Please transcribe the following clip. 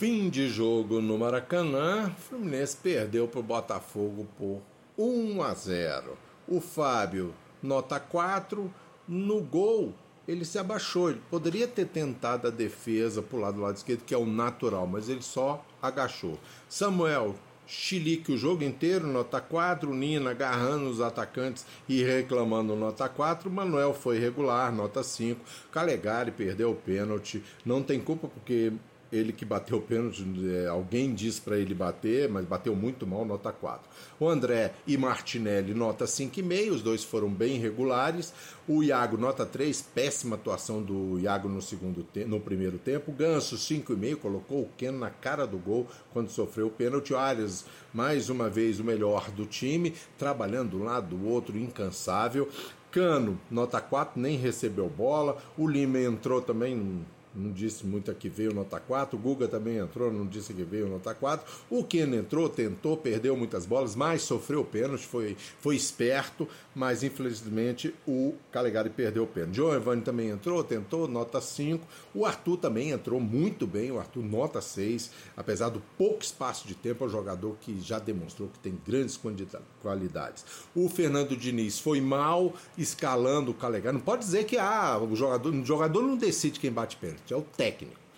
Fim de jogo no Maracanã, Fluminense perdeu para o Botafogo por 1 a 0. O Fábio, nota 4, no gol ele se abaixou. Ele poderia ter tentado a defesa para o lado do lado esquerdo, que é o natural, mas ele só agachou. Samuel, Chilique o jogo inteiro, nota 4, Nina agarrando os atacantes e reclamando nota 4, Manuel foi regular, nota 5, Calegari perdeu o pênalti, não tem culpa porque ele que bateu o pênalti, é, alguém disse para ele bater, mas bateu muito mal, nota 4. O André e Martinelli, nota 5,5, os dois foram bem regulares. O Iago, nota 3, péssima atuação do Iago no, segundo no primeiro tempo. Ganso, 5,5, colocou o Ken na cara do gol quando sofreu o pênalti. O Arias, mais uma vez, o melhor do time, trabalhando um lado do outro, incansável. Cano, nota 4, nem recebeu bola. O Lima entrou também não disse muito aqui veio nota 4. O Guga também entrou, não disse que veio nota 4. O Ken entrou, tentou, perdeu muitas bolas, mas sofreu pênalti, foi, foi esperto, mas infelizmente o Calegari perdeu o pênalti. Giovanni também entrou, tentou, nota 5. O Arthur também entrou muito bem, o Arthur nota 6, apesar do pouco espaço de tempo, é um jogador que já demonstrou que tem grandes qualidades. O Fernando Diniz foi mal escalando o Calegari. Não pode dizer que ah, o jogador, o jogador não decide quem bate pênalti é o técnico.